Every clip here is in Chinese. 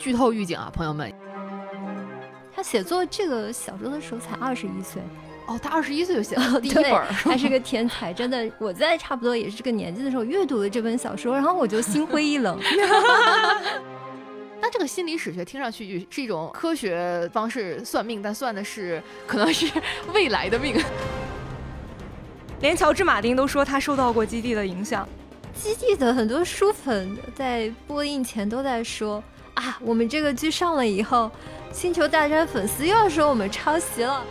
剧透预警啊，朋友们！他写作这个小说的时候才二十一岁，哦，他二十一岁就写 了第一本，他是个天才，真的。我在差不多也是这个年纪的时候阅读了这本小说，然后我就心灰意冷。那这个心理史学听上去是一种科学方式算命，但算的是可能是未来的命。连乔治·马丁都说他受到过《基地》的影响，《基地》的很多书粉在播映前都在说啊，我们这个剧上了以后，《星球大战》粉丝又要说我们抄袭了。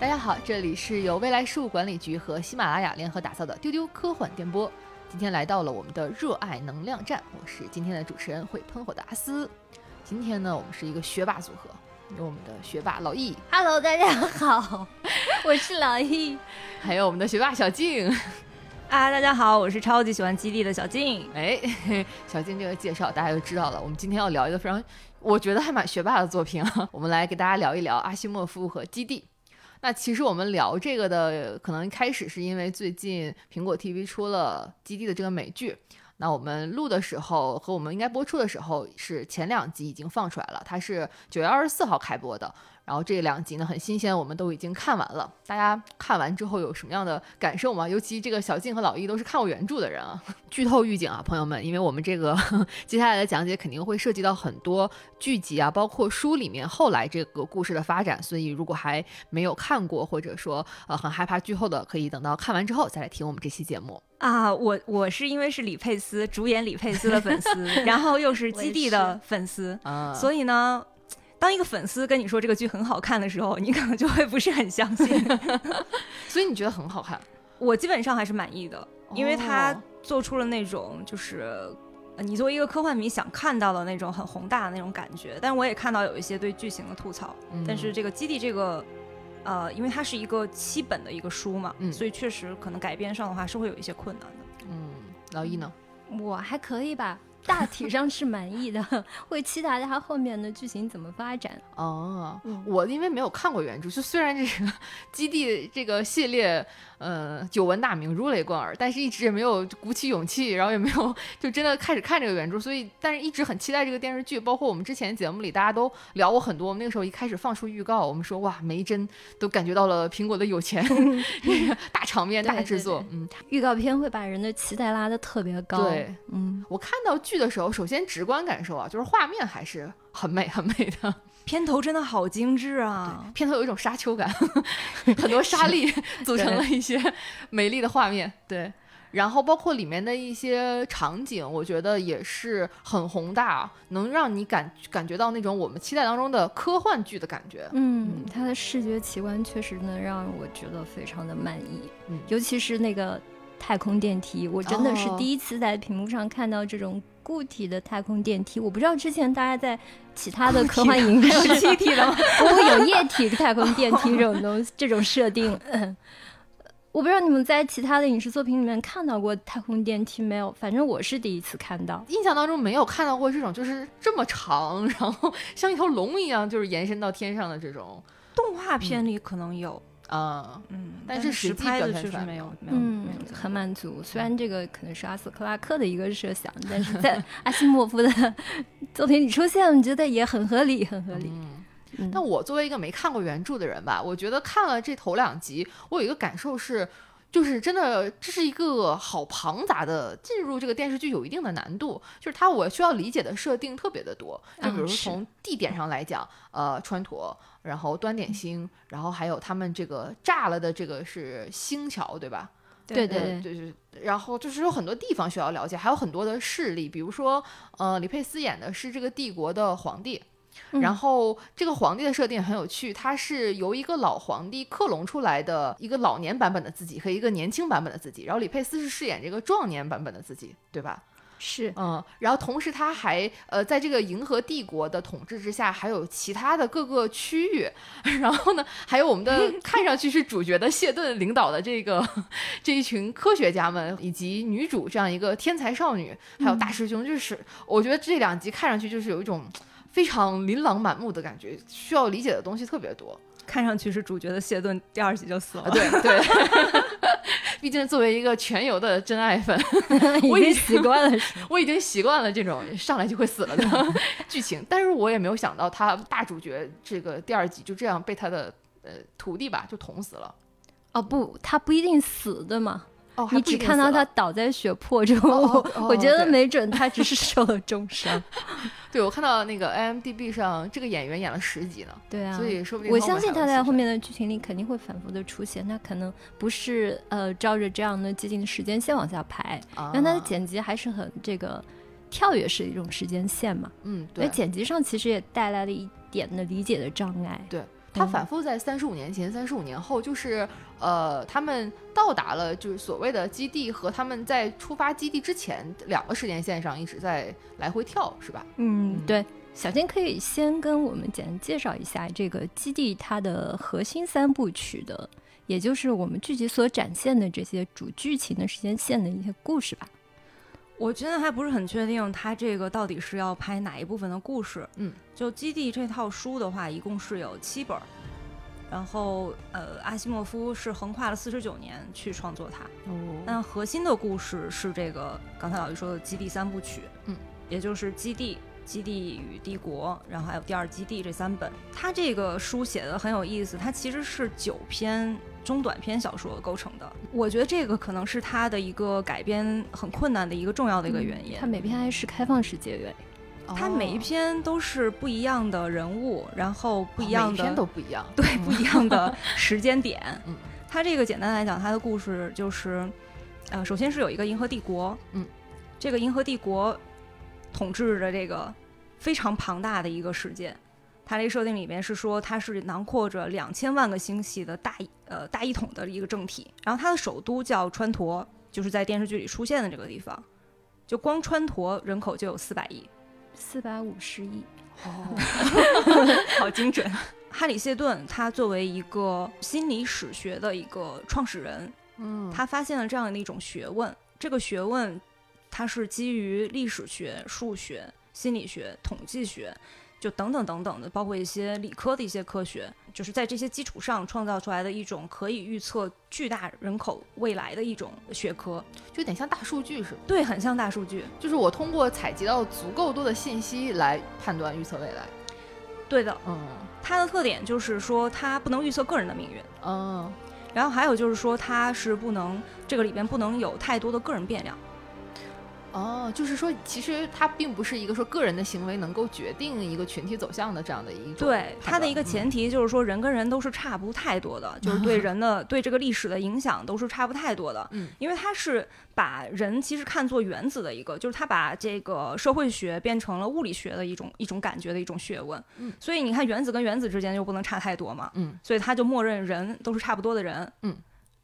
大家好，这里是由未来事务管理局和喜马拉雅联合打造的丢丢科幻电波。今天来到了我们的热爱能量站，我是今天的主持人会喷火的阿斯。今天呢，我们是一个学霸组合。有我们的学霸老易，Hello，大家好，我是老易，还有我们的学霸小静，啊，大家好，我是超级喜欢基地的小静。哎，小静这个介绍大家就知道了。我们今天要聊一个非常，我觉得还蛮学霸的作品啊。我们来给大家聊一聊阿西莫夫和基地。那其实我们聊这个的，可能一开始是因为最近苹果 TV 出了基地的这个美剧。那我们录的时候和我们应该播出的时候是前两集已经放出来了，它是九月二十四号开播的。然后这两集呢很新鲜，我们都已经看完了。大家看完之后有什么样的感受吗？尤其这个小静和老易都是看过原著的人啊。剧透预警啊，朋友们，因为我们这个 接下来的讲解肯定会涉及到很多剧集啊，包括书里面后来这个故事的发展，所以如果还没有看过或者说呃很害怕剧透的，可以等到看完之后再来听我们这期节目啊。我我是因为是李佩斯主演李佩斯的粉丝，然后又是基地的粉丝，所以呢。当一个粉丝跟你说这个剧很好看的时候，你可能就会不是很相信。所以你觉得很好看？我基本上还是满意的，因为他做出了那种就是你作为一个科幻迷想看到的那种很宏大的那种感觉。但是我也看到有一些对剧情的吐槽。但是这个基地这个，呃，因为它是一个七本的一个书嘛，所以确实可能改编上的话是会有一些困难的。嗯，老易呢？我还可以吧。大体上是满意的，会期待它后面的剧情怎么发展。哦，我因为没有看过原著，就虽然这个基地这个系列。呃，久闻大名，如雷贯耳，但是一直也没有鼓起勇气，然后也没有就真的开始看这个原著，所以，但是一直很期待这个电视剧。包括我们之前节目里，大家都聊过很多。我们那个时候一开始放出预告，我们说哇，每一帧都感觉到了苹果的有钱，大场面、大制作。嗯，预告片会把人的期待拉得特别高。对，嗯，我看到剧的时候，首先直观感受啊，就是画面还是很美很美的。片头真的好精致啊！片头有一种沙丘感，很多沙粒组成了一些美丽的画面。对，然后包括里面的一些场景，我觉得也是很宏大，能让你感感觉到那种我们期待当中的科幻剧的感觉。嗯，它的视觉奇观确实能让我觉得非常的满意。嗯，尤其是那个太空电梯，我真的是第一次在屏幕上看到这种。固体的太空电梯，我不知道之前大家在其他的科幻影视有气体的吗？不会有液体太空电梯这种东西，这种设定。我不知道你们在其他的影视作品里面看到过太空电梯没有？反正我是第一次看到，印象当中没有看到过这种就是这么长，然后像一条龙一样，就是延伸到天上的这种。动画片里可能有。啊，嗯，但是实拍的确实没有，没有，嗯，很满足。虽然这个可能是阿斯克拉克的一个设想，但是在 阿西莫夫的作品里出现，我觉得也很合理，很合理。嗯，但我作为一个没看过原著的人吧，我觉得看了这头两集，我有一个感受是。就是真的，这是一个好庞杂的进入这个电视剧有一定的难度，就是它我需要理解的设定特别的多，就比如从地点上来讲，呃，川陀，然后端点星，然后还有他们这个炸了的这个是星桥，对吧？对对对对，然后就是有很多地方需要了解，还有很多的势力，比如说，呃，李佩斯演的是这个帝国的皇帝。然后这个皇帝的设定很有趣，他是由一个老皇帝克隆出来的一个老年版本的自己和一个年轻版本的自己。然后李佩斯是饰演这个壮年版本的自己，对吧？是，嗯。然后同时他还呃，在这个银河帝国的统治之下，还有其他的各个区域。然后呢，还有我们的 看上去是主角的谢顿领导的这个这一群科学家们，以及女主这样一个天才少女，还有大师兄。就是我觉得这两集看上去就是有一种。非常琳琅满目的感觉，需要理解的东西特别多。看上去是主角的谢顿，第二集就死了。对对，毕竟作为一个全游的真爱粉，我已经习惯了，我已经习惯了这种上来就会死了的剧情。但是我也没有想到，他大主角这个第二集就这样被他的呃徒弟吧就捅死了。哦不，他不一定死的嘛。哦，你只看到他倒在血泊中，我觉得没准他只是受了重伤。对，我看到那个 IMDB 上这个演员演了十集呢。对啊，所以说不定我相信他在后面的剧情里肯定会反复的出现。那可能不是呃照着这样的接近的时间线往下排，因为他的剪辑还是很这个跳跃式的一种时间线嘛。嗯，对，剪辑上其实也带来了一点的理解的障碍。对。他反复在三十五年前、三十五年后，就是呃，他们到达了就是所谓的基地和他们在出发基地之前两个时间线上一直在来回跳，是吧？嗯，对。小金可以先跟我们简单介绍一下这个基地它的核心三部曲的，也就是我们剧集所展现的这些主剧情的时间线的一些故事吧。我真的还不是很确定，他这个到底是要拍哪一部分的故事。嗯，就《基地》这套书的话，一共是有七本，然后呃，阿西莫夫是横跨了四十九年去创作它。哦，那核心的故事是这个刚才老于说的《基地》三部曲。嗯，也就是《基地》。基地与帝国，然后还有第二基地这三本，他这个书写的很有意思，它其实是九篇中短篇小说构成的。我觉得这个可能是它的一个改编很困难的一个重要的一个原因。它每篇还是开放式结尾，它每一篇都是不一样的人物，然后不一样的，每篇都不一样，对，不一样的 时间点。嗯，它这个简单来讲，它的故事就是，呃，首先是有一个银河帝国，嗯，这个银河帝国。统治着这个非常庞大的一个世界，它这个设定里面是说它是囊括着两千万个星系的大呃大一统的一个政体，然后它的首都叫川陀，就是在电视剧里出现的这个地方，就光川陀人口就有四百亿，四百五十亿，哦，好精准。哈里谢顿他作为一个心理史学的一个创始人，嗯，他发现了这样的一种学问，这个学问。它是基于历史学、数学、心理学、统计学，就等等等等的，包括一些理科的一些科学，就是在这些基础上创造出来的一种可以预测巨大人口未来的一种学科，就有点像大数据似的？对，很像大数据，就是我通过采集到足够多的信息来判断预测未来。对的，嗯，它的特点就是说它不能预测个人的命运，嗯，然后还有就是说它是不能这个里边不能有太多的个人变量。哦，就是说，其实它并不是一个说个人的行为能够决定一个群体走向的这样的一种。对，它的一个前提就是说，人跟人都是差不太多的，就是对 人的对这个历史的影响都是差不太多的。嗯，因为它是把人其实看作原子的一个，就是它把这个社会学变成了物理学的一种一种感觉的一种学问。嗯，所以你看，原子跟原子之间就不能差太多嘛。嗯，所以它就默认人都是差不多的人。嗯。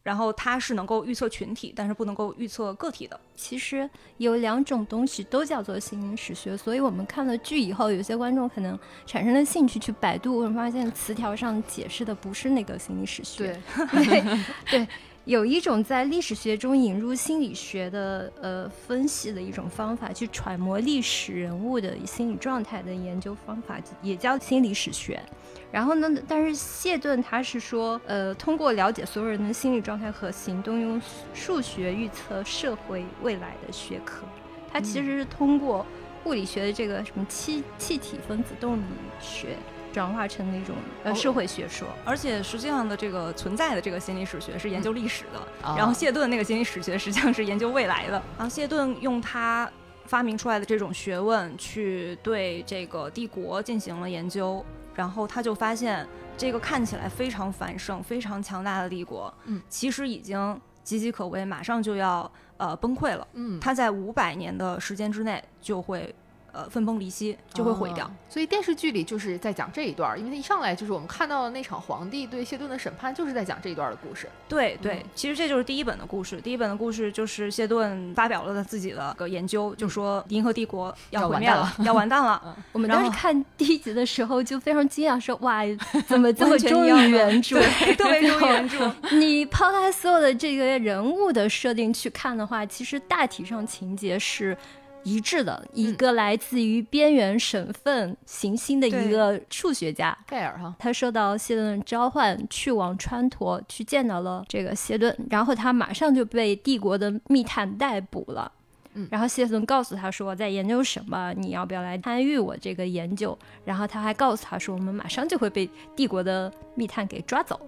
然后它是能够预测群体，但是不能够预测个体的。其实有两种东西都叫做心理史学，所以我们看了剧以后，有些观众可能产生了兴趣去百度，会发现词条上解释的不是那个心理史学。对对，有一种在历史学中引入心理学的呃分析的一种方法，去揣摩历史人物的心理状态的研究方法，也叫心理史学。然后呢？但是谢顿他是说，呃，通过了解所有人的心理状态和行动，用数学预测社会未来的学科。他其实是通过物理学的这个什么气气体分子动力学，转化成那种呃社会学说。而且实际上的这个存在的这个心理史学是研究历史的，然后谢顿那个心理史学实际上是研究未来的。然后谢顿用他发明出来的这种学问去对这个帝国进行了研究。然后他就发现，这个看起来非常繁盛、非常强大的帝国，嗯，其实已经岌岌可危，马上就要呃崩溃了，嗯，他在五百年的时间之内就会。呃，分崩离析就会毁掉。所以电视剧里就是在讲这一段，因为他一上来就是我们看到的那场皇帝对谢顿的审判，就是在讲这一段的故事。对对，其实这就是第一本的故事。第一本的故事就是谢顿发表了他自己的个研究，就说银河帝国要毁灭了，要完蛋了。我们当时看第一集的时候就非常惊讶，说哇，怎么这么忠于原著？特别 忠于原著。你抛开所有的这个人物的设定去看的话，其实大体上情节是。一致的一个来自于边缘省份行星的一个数学家盖尔哈，他受到谢顿的召唤，去往川陀去见到了这个谢顿，然后他马上就被帝国的密探逮捕了。嗯，然后谢顿告诉他说在研究什么，你要不要来参与我这个研究？然后他还告诉他说，我们马上就会被帝国的密探给抓走。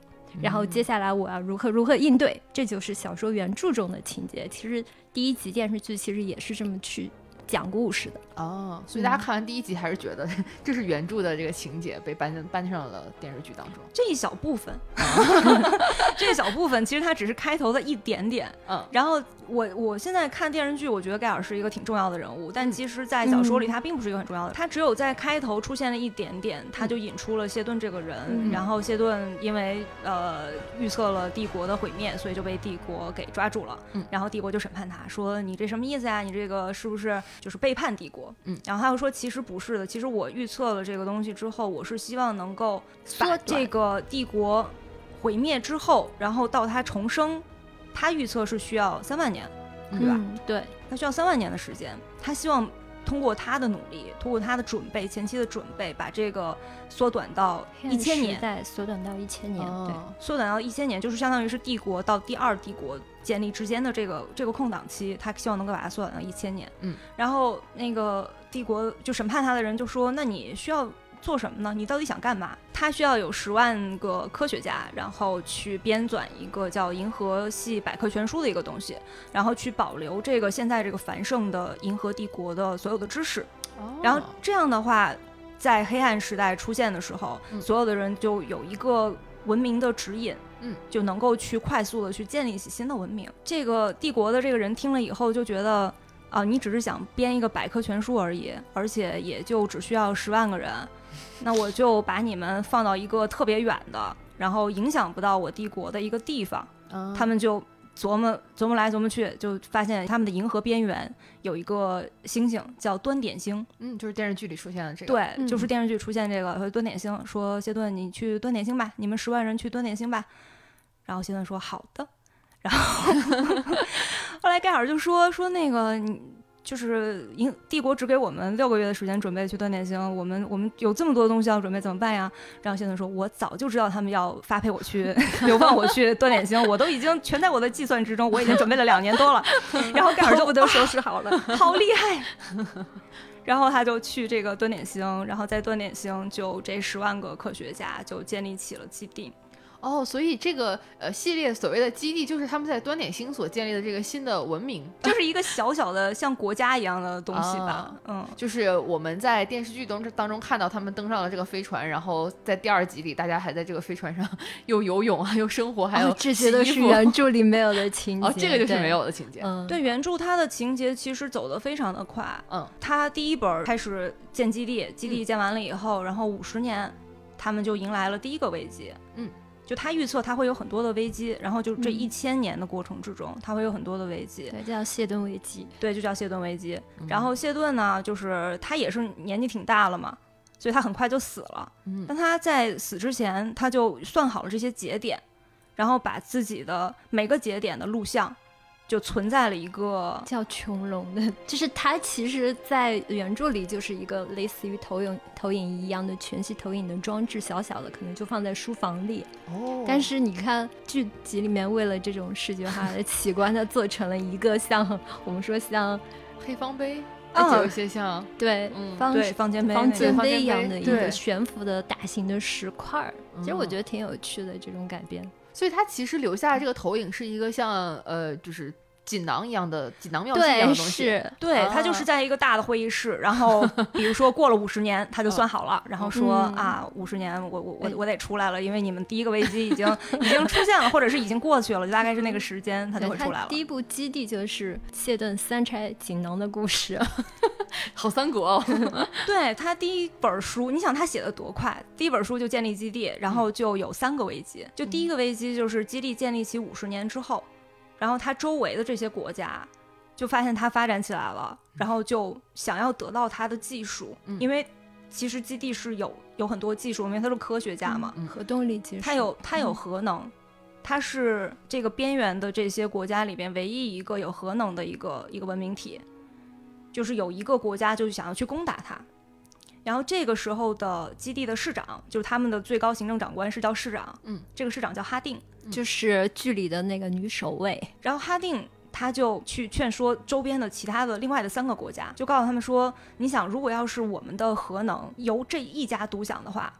然后接下来我要如何如何应对？这就是小说原著中的情节。其实第一集电视剧其实也是这么去。讲故事的哦，所以大家看完第一集还是觉得 这是原著的这个情节被搬搬上了电视剧当中这一小部分，这一小部分其实它只是开头的一点点。嗯，然后我我现在看电视剧，我觉得盖尔是一个挺重要的人物，但其实，在小说里他并不是一个很重要的，他只有在开头出现了一点点，他就引出了谢顿这个人。然后谢顿因为呃预测了帝国的毁灭，所以就被帝国给抓住了。嗯，然后帝国就审判他说：“你这什么意思呀？你这个是不是？”就是背叛帝国，嗯，然后他又说，其实不是的，其实我预测了这个东西之后，我是希望能够把这个帝国毁灭之后，然后到它重生，他预测是需要三万年，对吧？对，他需要三万年的时间，他希望通过他的努力，通过他的准备，前期的准备，把这个缩短到一千年，再缩短到一千年，对，缩短到一千年，就是相当于是帝国到第二帝国。建立之间的这个这个空档期，他希望能够把它缩短到一千年。嗯，然后那个帝国就审判他的人就说：“那你需要做什么呢？你到底想干嘛？”他需要有十万个科学家，然后去编纂一个叫《银河系百科全书》的一个东西，然后去保留这个现在这个繁盛的银河帝国的所有的知识。哦，然后这样的话，在黑暗时代出现的时候，所有的人就有一个文明的指引。嗯，就能够去快速的去建立起新的文明。这个帝国的这个人听了以后就觉得，啊，你只是想编一个百科全书而已，而且也就只需要十万个人，那我就把你们放到一个特别远的，然后影响不到我帝国的一个地方。他们就琢磨琢磨来琢磨去，就发现他们的银河边缘有一个星星叫端点星。嗯，就是电视剧里出现的这个。对，就是电视剧出现这个端点星，说谢顿，你去端点星吧，你们十万人去端点星吧。然后谢顿说好的，然后 后来盖尔就说说那个你就是英帝国只给我们六个月的时间准备去断点星，我们我们有这么多东西要准备怎么办呀？然后谢顿说，我早就知道他们要发配我去 流放我去断点星，我都已经全在我的计算之中，我已经准备了两年多了。然后盖尔就不都收拾好了，好厉害。然后他就去这个端点星，然后在端点星就这十万个科学家就建立起了基地。哦，所以这个呃系列所谓的基地，就是他们在端点星所建立的这个新的文明，就是一个小小的像国家一样的东西吧。嗯，就是我们在电视剧当当中看到他们登上了这个飞船，然后在第二集里，大家还在这个飞船上 又游泳啊，又生活，还有这些都是原著里没有的情节。哦，这个就是没有的情节。嗯，对，原著它的情节其实走得非常的快。嗯，它第一本开始建基地，基地建完了以后，然后五十年，他们就迎来了第一个危机。嗯。就他预测他会有很多的危机，然后就这一千年的过程之中，他会有很多的危机，对，叫谢顿危机，对，就叫谢顿危机。然后谢顿呢，就是他也是年纪挺大了嘛，所以他很快就死了。嗯，但他在死之前，他就算好了这些节点，然后把自己的每个节点的录像。就存在了一个叫穹隆的，就是它其实，在原著里就是一个类似于投影投影仪一样的全息投影的装置，小小的，可能就放在书房里。哦。但是你看剧集里面，为了这种视觉化的奇观，它做成了一个像我们说像黑方碑，啊，有些像对，方对方尖碑方尖碑一样的一个悬浮的大型的石块儿。其实我觉得挺有趣的这种改编。所以它其实留下这个投影是一个像呃，就是锦囊一样的锦囊妙计一样的东西。对，它就是在一个大的会议室，然后 比如说过了五十年，他就算好了，然后说啊，五十年我我我我得出来了，因为你们第一个危机已经 已经出现了，或者是已经过去了，就大概是那个时间，他就会出来了。第一部基地就是谢顿三拆锦囊的故事，好三国哦。对他第一本书，你想他写的多快，第一本书就建立基地，然后就有三个危机，就第一个危机。就是基地建立起五十年之后，然后它周围的这些国家就发现它发展起来了，然后就想要得到它的技术，因为其实基地是有有很多技术，因为他是科学家嘛，核动力技术，它有它有核能，它是这个边缘的这些国家里边唯一一个有核能的一个一个文明体。就是有一个国家就是想要去攻打他。然后这个时候的基地的市长，就是他们的最高行政长官是叫市长，嗯，这个市长叫哈定，就是剧里的那个女守卫。然后哈定他就去劝说周边的其他的另外的三个国家，就告诉他们说，你想，如果要是我们的核能由这一家独享的话。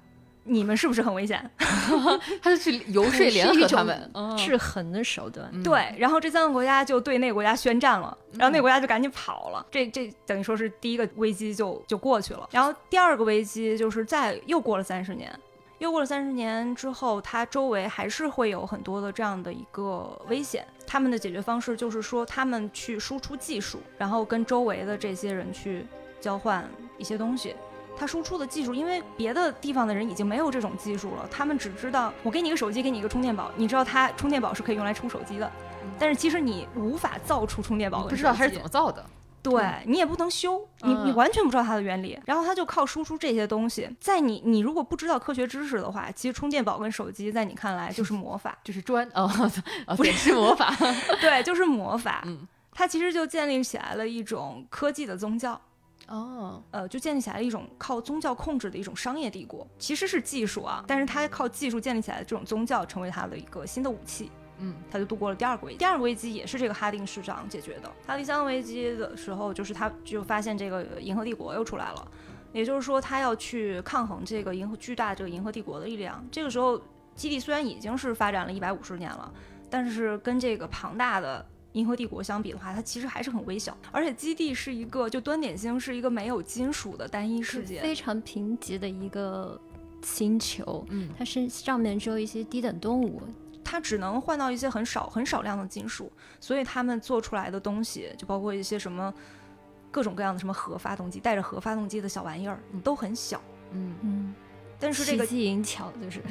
你们是不是很危险？他就去游说联合他们，制衡的手段。对，然后这三个国家就对那个国家宣战了，然后那个国家就赶紧跑了。这这等于说是第一个危机就就过去了。然后第二个危机就是在又过了三十年，又过了三十年之后，它周围还是会有很多的这样的一个危险。他们的解决方式就是说，他们去输出技术，然后跟周围的这些人去交换一些东西。他输出的技术，因为别的地方的人已经没有这种技术了，他们只知道我给你一个手机，给你一个充电宝，你知道它充电宝是可以用来充手机的，但是其实你无法造出充电宝，不知道它是怎么造的，对你也不能修，你你完全不知道它的原理，然后它就靠输出这些东西，在你你如果不知道科学知识的话，其实充电宝跟手机在你看来就是魔法，就是砖哦，不是魔法，对，就是魔法，嗯，它其实就建立起来了一种科技的宗教。哦，呃，就建立起来了一种靠宗教控制的一种商业帝国，其实是技术啊，但是它靠技术建立起来的这种宗教，成为它的一个新的武器。嗯，他就度过了第二个危机。第二个危机也是这个哈丁市长解决的。他第三个危机的时候，就是他就发现这个银河帝国又出来了，也就是说他要去抗衡这个银河巨大这个银河帝国的力量。这个时候，基地虽然已经是发展了一百五十年了，但是跟这个庞大的。银河帝国相比的话，它其实还是很微小，而且基地是一个就端点星是一个没有金属的单一世界，非常贫瘠的一个星球。嗯，它是上面只有一些低等动物，它只能换到一些很少很少量的金属，所以他们做出来的东西就包括一些什么各种各样的什么核发动机，带着核发动机的小玩意儿都很小。嗯嗯。但是这个巧就是，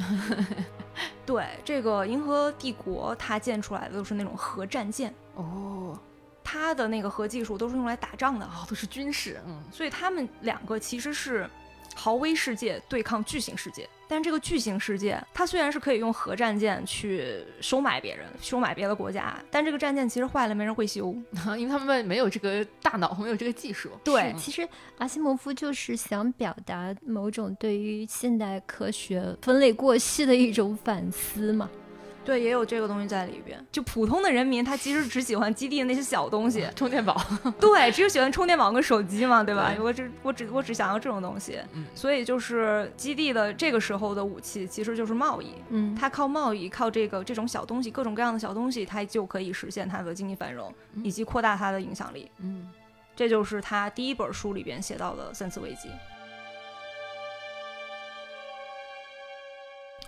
对这个银河帝国，它建出来的都是那种核战舰哦，它的那个核技术都是用来打仗的啊，都是军事，嗯，所以他们两个其实是。豪威世界对抗巨型世界，但这个巨型世界，它虽然是可以用核战舰去收买别人、收买别的国家，但这个战舰其实坏了没人会修，因为他们没有这个大脑，没有这个技术。对，其实阿西莫夫就是想表达某种对于现代科学分类过细的一种反思嘛。对，也有这个东西在里边。就普通的人民，他其实只喜欢基地的那些小东西，充电宝。对，只有喜欢充电宝跟手机嘛，对吧？我只我只我只想要这种东西。嗯。所以就是基地的这个时候的武器其实就是贸易。嗯。他靠贸易，靠这个这种小东西，各种各样的小东西，他就可以实现他的经济繁荣以及扩大他的影响力。嗯。这就是他第一本书里边写到的三次危机。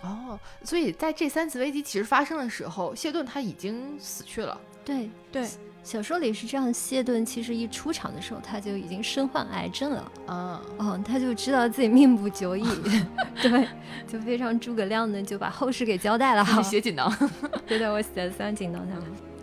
哦，所以在这三次危机其实发生的时候，谢顿他已经死去了。对对，小说里是这样，谢顿其实一出场的时候他就已经身患癌症了。啊，哦，他就知道自己命不久矣，对，就非常诸葛亮的就把后事给交代了。写锦囊，对对，我写了三锦囊。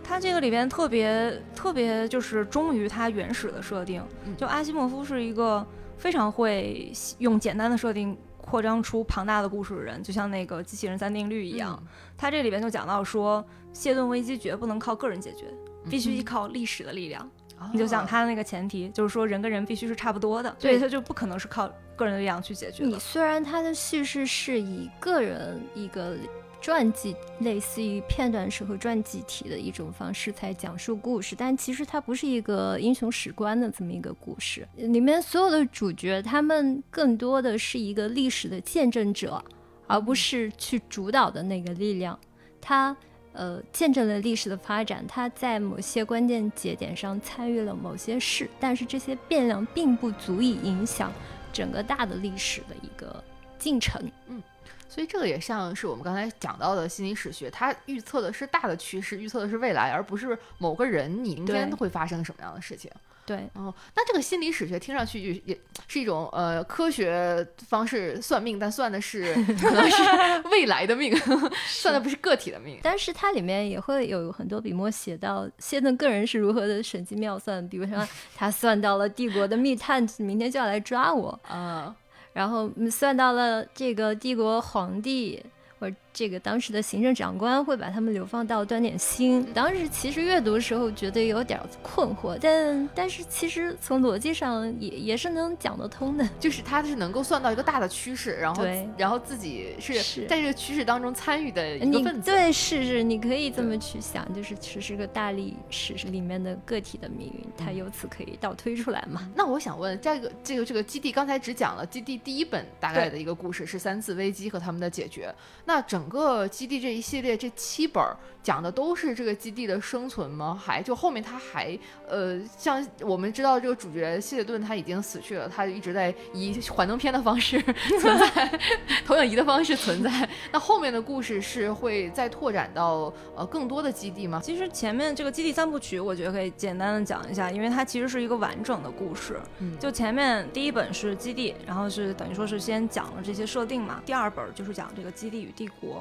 他他这个里边特别特别就是忠于他原始的设定，就阿西莫夫是一个非常会用简单的设定。扩张出庞大的故事的人，就像那个机器人三定律一样。他这里边就讲到说，谢顿危机绝不能靠个人解决，必须依靠历史的力量。你就想他的那个前提，就是说人跟人必须是差不多的，所以他就不可能是靠个人的力量去解决。你虽然他的叙事是以个人一个。传记类似于片段式和传记体的一种方式在讲述故事，但其实它不是一个英雄史观的这么一个故事。里面所有的主角，他们更多的是一个历史的见证者，而不是去主导的那个力量。他呃见证了历史的发展，他在某些关键节点上参与了某些事，但是这些变量并不足以影响整个大的历史的一个进程。嗯。所以这个也像是我们刚才讲到的心理史学，它预测的是大的趋势，预测的是未来，而不是某个人你明天会发生什么样的事情。对，哦，那这个心理史学听上去也是一种呃科学方式算命，但算的是 可能是未来的命，算的不是个体的命。但是它里面也会有很多笔墨写到谢顿个人是如何的神机妙算，比如说 他算到了帝国的密探明天就要来抓我啊。然后算到了这个帝国皇帝或这个当时的行政长官会把他们流放到端点星。当时其实阅读的时候觉得有点困惑，但但是其实从逻辑上也也是能讲得通的，就是他是能够算到一个大的趋势，然后然后自己是在这个趋势当中参与的一个分子。对，是是，你可以这么去想，就是其实是个大历史里面的个体的命运，它由此可以倒推出来嘛。那我想问，这个这个这个基地刚才只讲了基地第一本大概的一个故事是三次危机和他们的解决，那整。整个基地这一系列这七本讲的都是这个基地的生存吗？还就后面他还呃，像我们知道这个主角希列顿他已经死去了，他一直在以幻灯片的方式 存在，投影仪的方式存在。那后面的故事是会再拓展到呃更多的基地吗？其实前面这个基地三部曲，我觉得可以简单的讲一下，因为它其实是一个完整的故事。嗯，就前面第一本是基地，然后是等于说是先讲了这些设定嘛，第二本就是讲这个基地与帝国。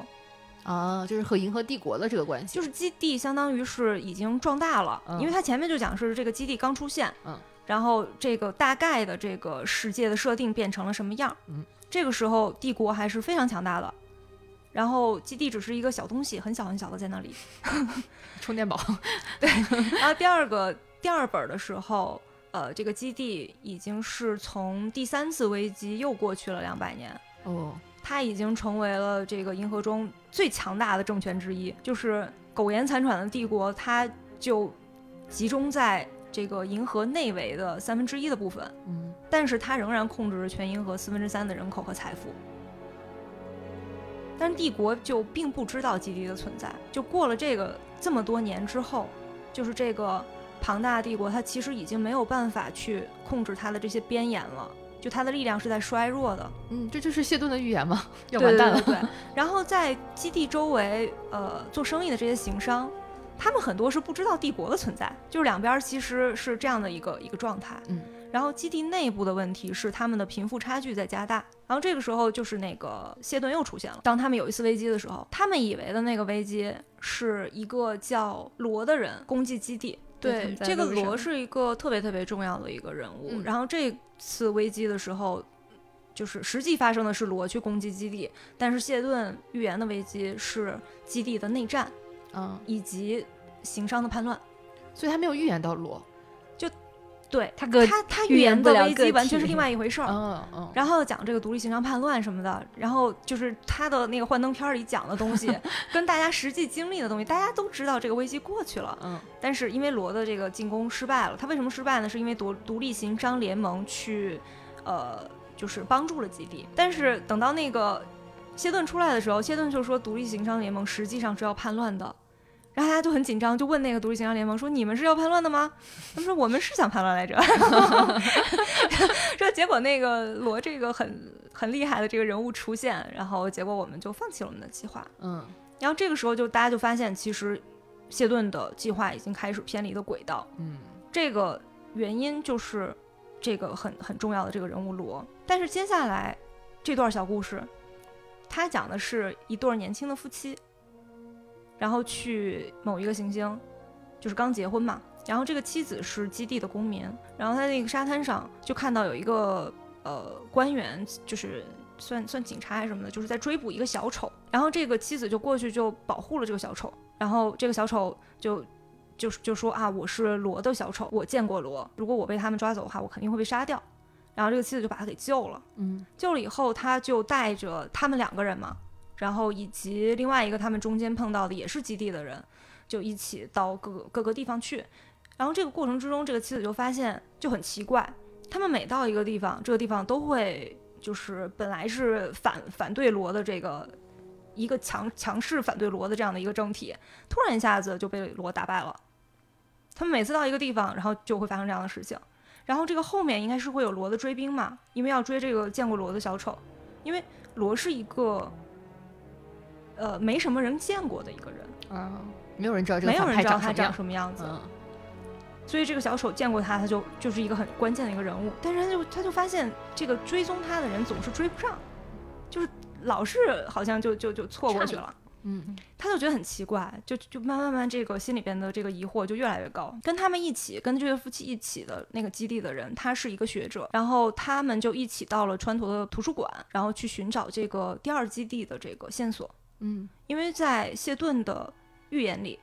啊，就是和银河帝国的这个关系，就是基地相当于是已经壮大了，因为它前面就讲是这个基地刚出现，嗯，然后这个大概的这个世界的设定变成了什么样，嗯，这个时候帝国还是非常强大的，然后基地只是一个小东西，很小很小的在那里，充电宝，对，然后第二个第二本的时候，呃，这个基地已经是从第三次危机又过去了两百年，哦。它已经成为了这个银河中最强大的政权之一，就是苟延残喘的帝国，它就集中在这个银河内围的三分之一的部分，嗯，但是它仍然控制着全银河四分之三的人口和财富。但是帝国就并不知道基地的存在，就过了这个这么多年之后，就是这个庞大的帝国，它其实已经没有办法去控制它的这些边沿了。就他的力量是在衰弱的，嗯，这就是谢顿的预言吗？要完蛋了。对，然后在基地周围，呃，做生意的这些行商，他们很多是不知道帝国的存在，就是两边其实是这样的一个一个状态。嗯，然后基地内部的问题是他们的贫富差距在加大，然后这个时候就是那个谢顿又出现了。当他们有一次危机的时候，他们以为的那个危机是一个叫罗的人攻击基地。对，这个罗是一个特别特别重要的一个人物。然后这次危机的时候，就是实际发生的是罗去攻击基地，但是谢顿预言的危机是基地的内战，嗯，以及行商的叛乱，所以他没有预言到罗。对他，他他预言的危机完全是另外一回事儿。嗯嗯。然后讲这个独立行商叛乱什么的，然后就是他的那个幻灯片里讲的东西，跟大家实际经历的东西，大家都知道这个危机过去了。嗯。但是因为罗的这个进攻失败了，他为什么失败呢？是因为独独立行商联盟去，呃，就是帮助了基地。但是等到那个谢顿出来的时候，谢顿就说独立行商联盟实际上是要叛乱的。然后大家就很紧张，就问那个独立形象联盟说：“你们是要叛乱的吗？”他们说：“我们是想叛乱来着。”说结果那个罗这个很很厉害的这个人物出现，然后结果我们就放弃了我们的计划。嗯，然后这个时候就大家就发现，其实谢顿的计划已经开始偏离了轨道。嗯，这个原因就是这个很很重要的这个人物罗。但是接下来这段小故事，他讲的是一对年轻的夫妻。然后去某一个行星，就是刚结婚嘛。然后这个妻子是基地的公民。然后他那个沙滩上就看到有一个呃官员，就是算算警察还是什么的，就是在追捕一个小丑。然后这个妻子就过去就保护了这个小丑。然后这个小丑就就就说啊，我是罗的小丑，我见过罗。如果我被他们抓走的话，我肯定会被杀掉。然后这个妻子就把他给救了。嗯，救了以后，他就带着他们两个人嘛。然后以及另外一个他们中间碰到的也是基地的人，就一起到各个各个地方去。然后这个过程之中，这个妻子就发现就很奇怪，他们每到一个地方，这个地方都会就是本来是反反对罗的这个一个强强势反对罗的这样的一个政体，突然一下子就被罗打败了。他们每次到一个地方，然后就会发生这样的事情。然后这个后面应该是会有罗的追兵嘛，因为要追这个见过罗的小丑，因为罗是一个。呃，没什么人见过的一个人啊，没有人知道这个没有人知道他长什么样子，所以这个小丑见过他，他就就是一个很关键的一个人物。但是他就他就发现这个追踪他的人总是追不上，就是老是好像就就就错过去了。嗯，他就觉得很奇怪，就就慢慢慢这个心里边的这个疑惑就越来越高。跟他们一起，跟这对夫妻一起的那个基地的人，他是一个学者，然后他们就一起到了川陀的图书馆，然后去寻找这个第二基地的这个线索。嗯，因为在谢顿的预言里，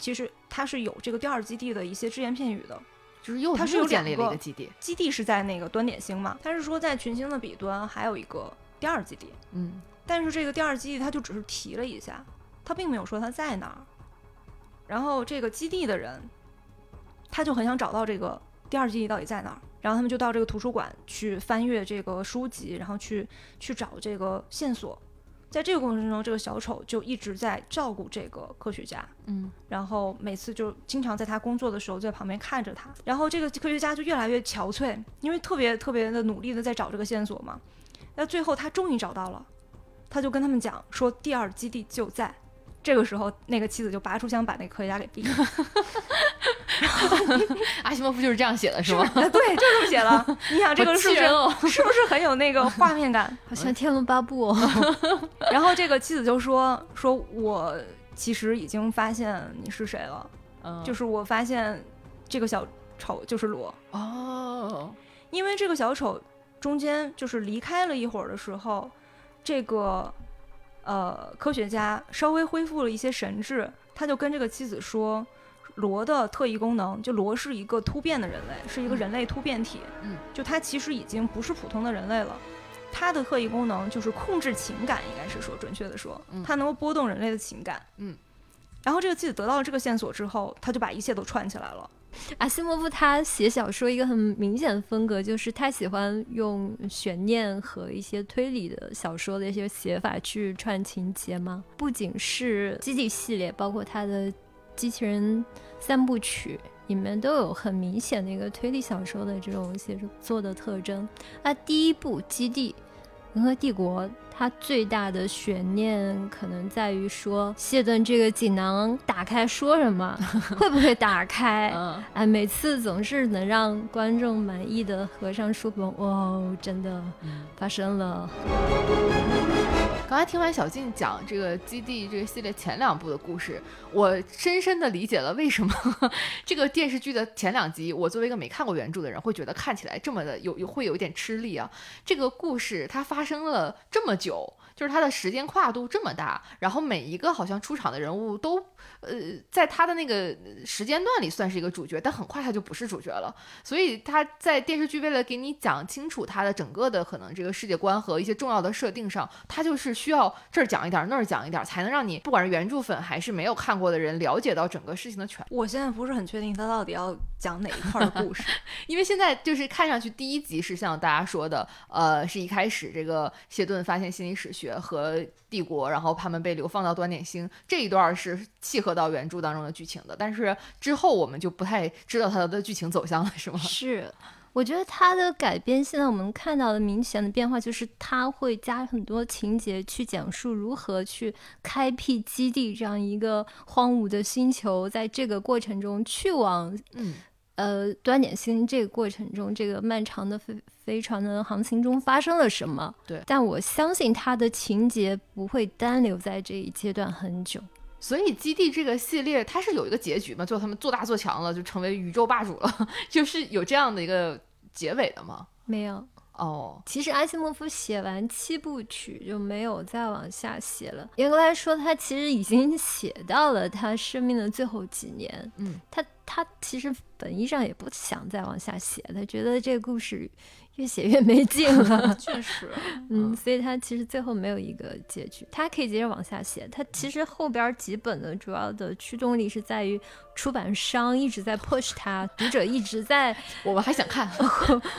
其实他是有这个第二基地的一些只言片语的，就是又它是又建立了一个基地，基地是在那个端点星嘛，他是说在群星的彼端还有一个第二基地，嗯但是这个第二基地他就只是提了一下，他并没有说他在哪儿。然后这个基地的人，他就很想找到这个第二基地到底在哪儿，然后他们就到这个图书馆去翻阅这个书籍，然后去去找这个线索。在这个过程中，这个小丑就一直在照顾这个科学家，嗯然后每次就经常在他工作的时候在旁边看着他，然后这个科学家就越来越憔悴，因为特别特别的努力的在找这个线索嘛。那最后他终于找到了，他就跟他们讲说第二基地就在。这个时候，那个妻子就拔出枪把那个科学家给毙了。阿西莫夫就是这样写的，是吗？对，就这么写了。你想这个是不是、是不是很有那个 画面感？好像《天龙八部》哦。然后这个妻子就说：“说我其实已经发现你是谁了，嗯，就是我发现这个小丑就是罗。”哦，因为这个小丑中间就是离开了一会儿的时候，这个呃科学家稍微恢复了一些神智，他就跟这个妻子说，罗的特异功能，就罗是一个突变的人类，是一个人类突变体，嗯，就他其实已经不是普通的人类了。他的特异功能就是控制情感，应该是说准确的说嗯，他能够波动人类的情感。嗯，然后这个妻子得到了这个线索之后，他就把一切都串起来了。阿西莫夫他写小说一个很明显的风格，就是他喜欢用悬念和一些推理的小说的一些写法去串情节嘛。不仅是基地系列，包括他的机器人三部曲里面都有很明显的一个推理小说的这种写作的特征。那第一部《基地》。银河帝国，它最大的悬念可能在于说，谢顿这个锦囊打开说什么，会不会打开？嗯，哎，每次总是能让观众满意的合上书本，哇哦，真的发生了。刚才听完小静讲这个基地这个系列前两部的故事，我深深的理解了为什么这个电视剧的前两集，我作为一个没看过原著的人，会觉得看起来这么的有有会有一点吃力啊。这个故事它发生了这么久。就是它的时间跨度这么大，然后每一个好像出场的人物都，呃，在他的那个时间段里算是一个主角，但很快他就不是主角了。所以他在电视剧为了给你讲清楚他的整个的可能这个世界观和一些重要的设定上，他就是需要这儿讲一点，那儿讲一点，才能让你不管是原著粉还是没有看过的人了解到整个事情的全。我现在不是很确定他到底要讲哪一块的故事，因为现在就是看上去第一集是像大家说的，呃，是一开始这个谢顿发现心理史学。和帝国，然后他们被流放到端点星这一段是契合到原著当中的剧情的，但是之后我们就不太知道它的剧情走向了，是吗？是，我觉得它的改编，现在我们看到的明显的变化就是，它会加很多情节去讲述如何去开辟基地这样一个荒芜的星球，在这个过程中去往，嗯。呃，端点星这个过程中，这个漫长的飞飞船的航行中发生了什么？对，但我相信它的情节不会单留在这一阶段很久。所以，基地这个系列它是有一个结局嘛？最后他们做大做强了，就成为宇宙霸主了，就是有这样的一个结尾的吗？没有。哦，其实阿西莫夫写完七部曲就没有再往下写了。严格来说，他其实已经写到了他生命的最后几年。嗯，他他其实本意上也不想再往下写，他觉得这个故事越写越没劲了。确实，嗯，所以他其实最后没有一个结局，他可以接着往下写。他其实后边几本的主要的驱动力是在于出版商一直在 push 他，读者一直在 我们还想看，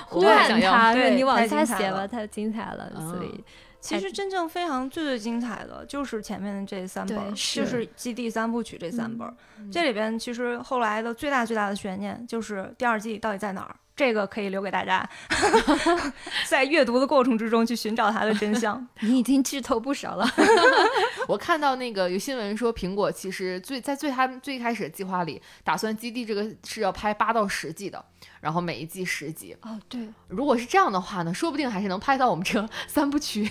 呼喊他，说对你往下写吧，太精彩了。所以其实真正非常最最精彩的就是前面的这三本，就是《基地三部曲》这三本。嗯这里边其实后来的最大最大的悬念就是第二季到底在哪儿？这个可以留给大家在阅读的过程之中去寻找它的真相。你已经剧透不少了。我看到那个有新闻说，苹果其实最在最他们最开始的计划里，打算基地这个是要拍八到十季的，然后每一季十集。哦，对，如果是这样的话呢，说不定还是能拍到我们这 三部曲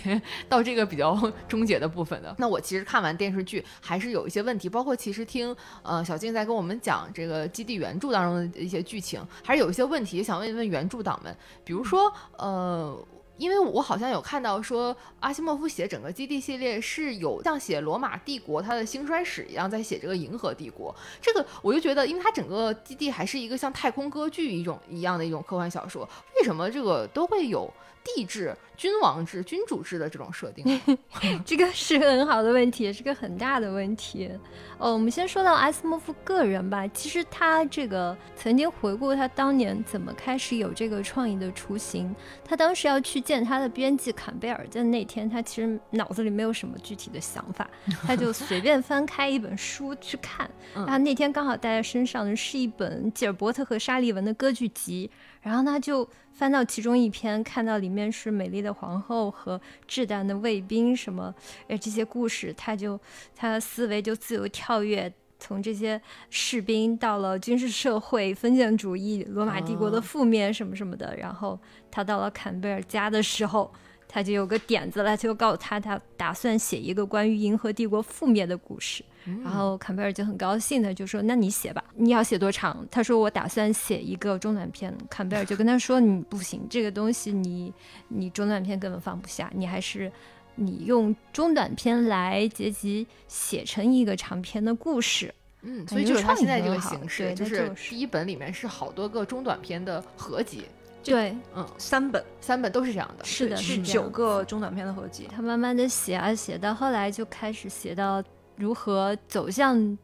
到这个比较终结的部分的。那我其实看完电视剧还是有一些问题，包括其实听呃小静在跟我们讲这个基地原著当中的一些剧情，还是有一些问题，想问一问原著党们，比如说呃。因为我好像有看到说，阿西莫夫写整个基地系列是有像写罗马帝国它的兴衰史一样，在写这个银河帝国。这个我就觉得，因为它整个基地还是一个像太空歌剧一种一样的一种科幻小说，为什么这个都会有帝制？君王制、君主制的这种设定，这个是很好的问题，也是个很大的问题。呃，我们先说到阿斯莫夫个人吧。其实他这个曾经回顾他当年怎么开始有这个创意的雏形。他当时要去见他的编辑坎贝尔，在那天他其实脑子里没有什么具体的想法，他就随便翻开一本书去看。他那天刚好带在身上的是一本吉尔伯特和沙利文的歌剧集，然后他就。翻到其中一篇，看到里面是美丽的皇后和质胆的卫兵，什么，哎，这些故事，他就他思维就自由跳跃，从这些士兵到了军事社会、封建主义、罗马帝国的覆灭什么什么的，然后他到了坎贝尔家的时候，他就有个点子了，就告诉他，他打算写一个关于银河帝国覆灭的故事。然后坎贝尔就很高兴的就说：“那你写吧，你要写多长？”他说：“我打算写一个中短篇。”坎贝尔就跟他说：“你不行，这个东西你你中短篇根本放不下，你还是你用中短篇来结集写成一个长篇的故事。”嗯，所以就是他现在这个形式，就是第一本里面是好多个中短篇的合集。对，嗯，三本三本都是这样的，是的，是九个中短篇的合集。他慢慢的写啊写，到后来就开始写到。如何走向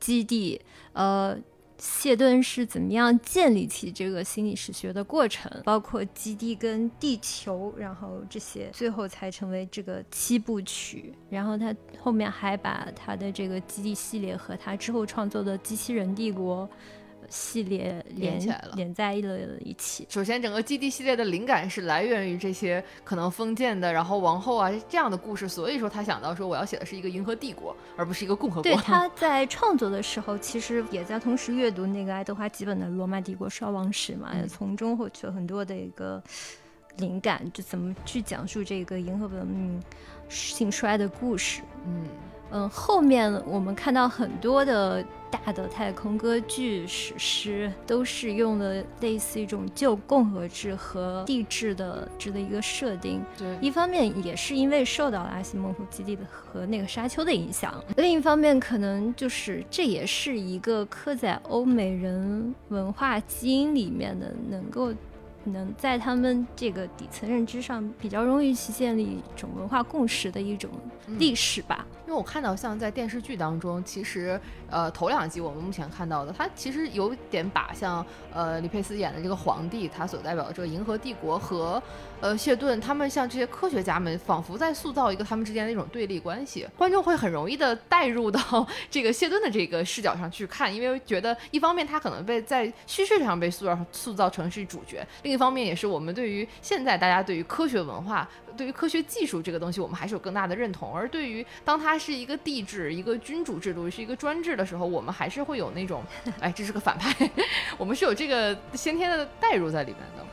基地？呃，谢顿是怎么样建立起这个心理史学的过程？包括基地跟地球，然后这些，最后才成为这个七部曲。然后他后面还把他的这个基地系列和他之后创作的机器人帝国。系列连起来了，连在了一起。首先，整个基地系列的灵感是来源于这些可能封建的，然后王后啊这样的故事。所以说，他想到说我要写的是一个银河帝国，而不是一个共和国。对，他在创作的时候，其实也在同时阅读那个爱德华基本的《罗马帝国衰亡史》嘛，也从中获取了很多的一个灵感，就怎么去讲述这个银河文明兴衰的故事。嗯。嗯，后面我们看到很多的大的太空歌剧史诗，都是用了类似一种旧共和制和帝制的制的一个设定。对，一方面也是因为受到了阿西莫夫基地的和那个沙丘的影响，另一方面可能就是这也是一个刻在欧美人文化基因里面的，能够。能在他们这个底层认知上比较容易去建立一种文化共识的一种历史吧。因为我看到像在电视剧当中，其实呃头两集我们目前看到的，他其实有点把像呃李佩斯演的这个皇帝，他所代表的这个银河帝国和呃谢顿他们像这些科学家们，仿佛在塑造一个他们之间的一种对立关系。观众会很容易的带入到 这个谢顿的这个视角上去看，因为觉得一方面他可能被在叙事上被塑造塑造成是主角，另。一方面也是我们对于现在大家对于科学文化、对于科学技术这个东西，我们还是有更大的认同。而对于当它是一个帝制、一个君主制度、是一个专制的时候，我们还是会有那种，哎，这是个反派，我们是有这个先天的代入在里面的。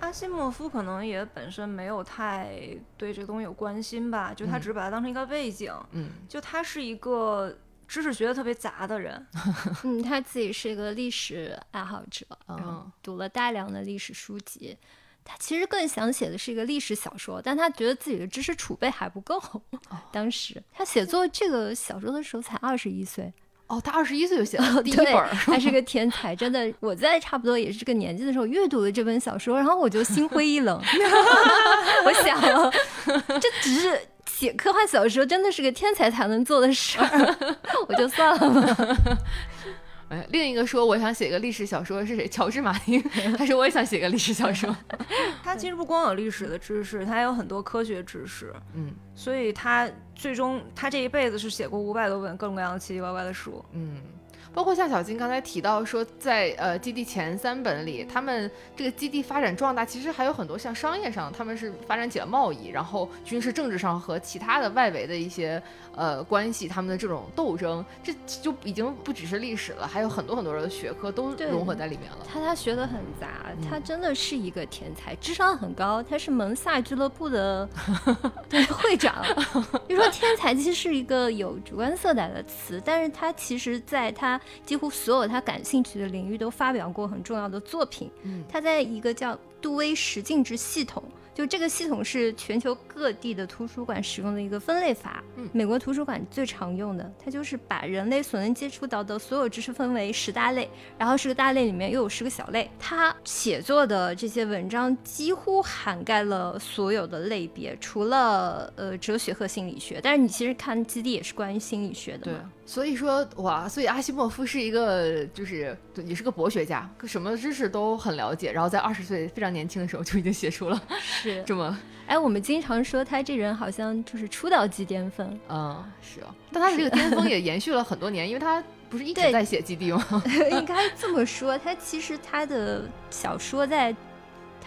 阿西莫夫可能也本身没有太对这个东西有关心吧，就他只是把它当成一个背景。嗯，就他是一个。知识学的特别杂的人，嗯，他自己是一个历史爱好者，嗯，读了大量的历史书籍。他其实更想写的是一个历史小说，但他觉得自己的知识储备还不够。当时他写作这个小说的时候才二十一岁。哦，他二十一岁就写了第一本，他是个 天才，真的。我在差不多也是这个年纪的时候阅读了这本小说，然后我就心灰意冷。我想，这只是。写科幻小说真的是个天才才能做的事儿，我就算了吧。哎，另一个说我想写个历史小说是谁？乔治马丁，他说我也想写个历史小说。他其实不光有历史的知识，他还有很多科学知识。嗯，所以他最终他这一辈子是写过五百多本各种各样的奇奇怪怪的书。嗯。包括像小金刚才提到说，在呃基地前三本里，他们这个基地发展壮大，其实还有很多像商业上，他们是发展起了贸易，然后军事政治上和其他的外围的一些呃关系，他们的这种斗争，这就已经不只是历史了，还有很多很多的学科都融合在里面了。他他学的很杂，他真的是一个天才，智商很高，他是蒙萨俱乐部的 对会长。就说天才其实是一个有主观色彩的词，但是他其实在他几乎所有他感兴趣的领域都发表过很重要的作品。他在一个叫杜威十进制系统。就这个系统是全球各地的图书馆使用的一个分类法。嗯，美国图书馆最常用的，它就是把人类所能接触到的所有知识分为十大类，然后十个大类里面又有十个小类。他写作的这些文章几乎涵盖了所有的类别，除了呃哲学和心理学。但是你其实看基地也是关于心理学的。对，所以说哇，所以阿西莫夫是一个就是也是个博学家，什么知识都很了解，然后在二十岁非常年轻的时候就已经写出了。是 这么，哎，我们经常说他这人好像就是出道即巅峰，嗯，是啊，但他这个巅峰也延续了很多年，因为他不是一直在写基地吗？应该这么说，他其实他的小说在。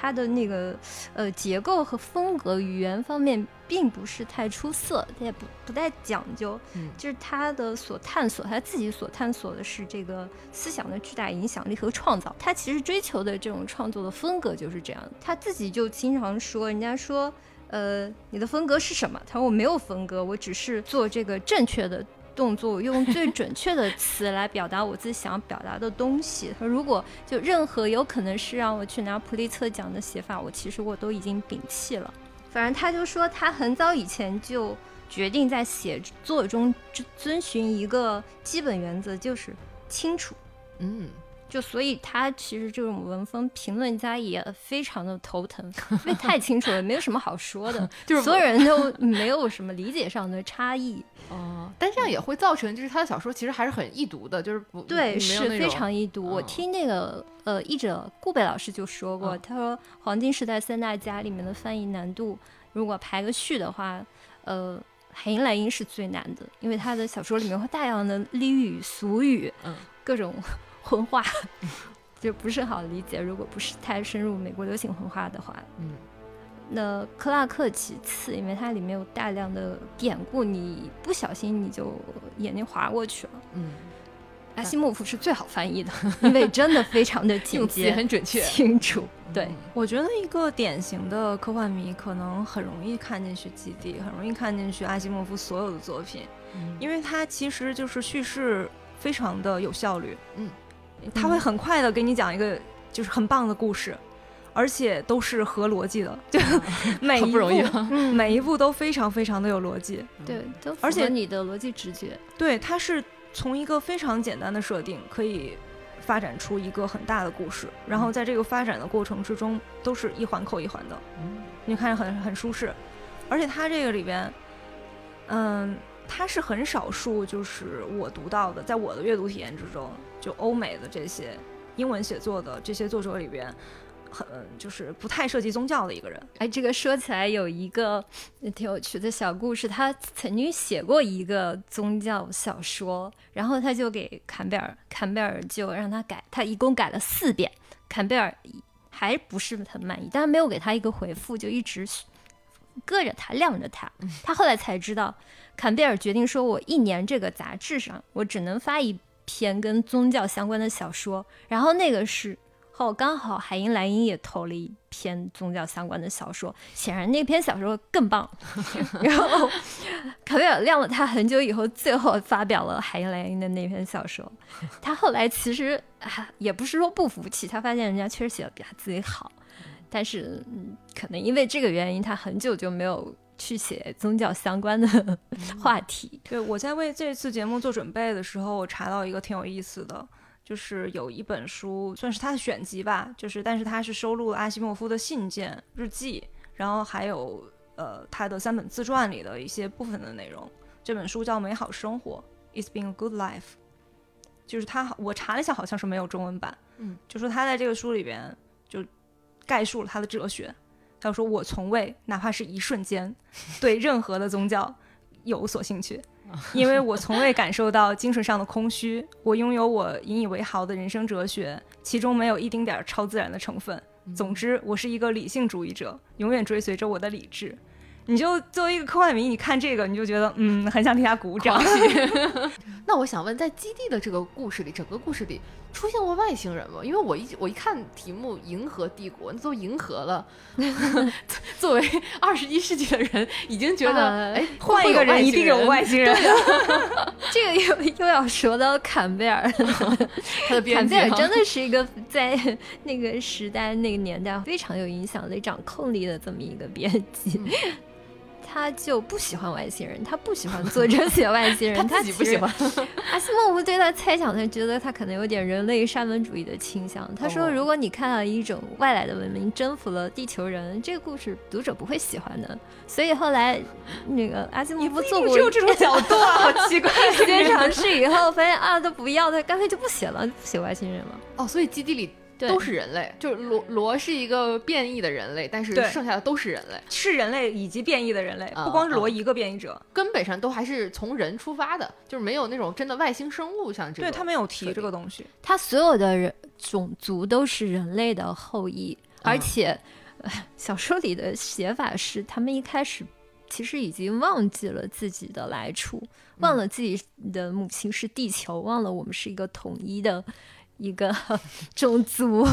它的那个呃结构和风格、语言方面并不是太出色，它也不不太讲究。嗯，就是他的所探索，他自己所探索的是这个思想的巨大影响力和创造。他其实追求的这种创作的风格就是这样。他自己就经常说，人家说，呃，你的风格是什么？他说我没有风格，我只是做这个正确的。动作用最准确的词来表达我自己想要表达的东西。如果就任何有可能是让我去拿普利策奖的写法，我其实我都已经摒弃了。反正他就说，他很早以前就决定在写作中遵循一个基本原则，就是清楚。嗯。就所以，他其实这种文风评论家也非常的头疼，因为太清楚了，没有什么好说的，就是所有人都没有什么理解上的差异。哦，但这样也会造成，就是他的小说其实还是很易读的，就是不对，是非常易读。我听那个呃译者顾北老师就说过，他说黄金时代三大家里面的翻译难度，如果排个序的话，呃，海因莱因是最难的，因为他的小说里面会大量的俚语俗语，嗯，各种。混话 就不是好理解，如果不是太深入美国流行文化的话，嗯，那克拉克其次，因为它里面有大量的典故，你不小心你就眼睛划过去了，嗯，阿西莫夫是最好翻译的，因为真的非常的简洁，很准确、清楚。对，我觉得一个典型的科幻迷可能很容易看进去《基地》，很容易看进去阿西莫夫所有的作品，因为它其实就是叙事非常的有效率，嗯。他会很快的给你讲一个就是很棒的故事，而且都是合逻辑的，就 每一步，每一步都非常非常的有逻辑。对，都而且你的逻辑直觉。对，它是从一个非常简单的设定可以发展出一个很大的故事，然后在这个发展的过程之中，都是一环扣一环的，你看着很很舒适。而且它这个里边，嗯，它是很少数，就是我读到的，在我的阅读体验之中。就欧美的这些英文写作的这些作者里边，很就是不太涉及宗教的一个人。哎，这个说起来有一个挺有趣的小故事。他曾经写过一个宗教小说，然后他就给坎贝尔，坎贝尔就让他改，他一共改了四遍，坎贝尔还不是很满意，但是没有给他一个回复，就一直搁着他，晾着他。他后来才知道，坎贝尔决定说：“我一年这个杂志上，我只能发一。”篇跟宗教相关的小说，然后那个时候刚好海因莱因也投了一篇宗教相关的小说，显然那篇小说更棒。然后坎贝尔晾了他很久以后，最后发表了海因莱因的那篇小说。他后来其实也不是说不服气，他发现人家确实写的比他自己好，但是可能因为这个原因，他很久就没有。去写宗教相关的话题。对，我在为这次节目做准备的时候，我查到一个挺有意思的，就是有一本书，算是他的选集吧，就是但是他是收录了阿西莫夫的信件、日记，然后还有呃他的三本自传里的一些部分的内容。这本书叫《美好生活》，It's been a good life。就是他，我查了一下，好像是没有中文版。嗯，就说他在这个书里边就概述了他的哲学。他说：“我从未，哪怕是一瞬间，对任何的宗教有所兴趣，因为我从未感受到精神上的空虚。我拥有我引以为豪的人生哲学，其中没有一丁点儿超自然的成分。总之，我是一个理性主义者，永远追随着我的理智。你就作为一个科幻迷，你看这个，你就觉得嗯，很想替他鼓掌。那我想问，在基地的这个故事里，整个故事里出现过外星人吗？因为我一我一看题目“银河帝国”，那都银河了。作为二十一世纪的人，已经觉得哎，换一个人一定有外星人。这个又又要说到坎贝尔，坎贝尔真的是一个在那个时代、那个年代非常有影响力、掌控力的这么一个编辑。他就不喜欢外星人，他不喜欢作者写外星人，他自己不喜欢。阿西莫夫对他猜想，他觉得他可能有点人类沙文主义的倾向。他说，如果你看到一种外来的文明征服了地球人，这个故事读者不会喜欢的。所以后来那个阿西莫夫做过只有这种角度啊，好奇怪。时间尝试以后，发现啊都不要，他干脆就不写了，不写外星人了。哦，所以基地里。都是人类，就是罗罗是一个变异的人类，但是剩下的都是人类，是人类以及变异的人类，不光是罗一个变异者，根本上都还是从人出发的，就是没有那种真的外星生物像这对他没有提这个东西，他所有的人种族都是人类的后裔，而且 小说里的写法是，他们一开始其实已经忘记了自己的来处，忘了自己的母亲是地球，忘了我们是一个统一的。一个 种族，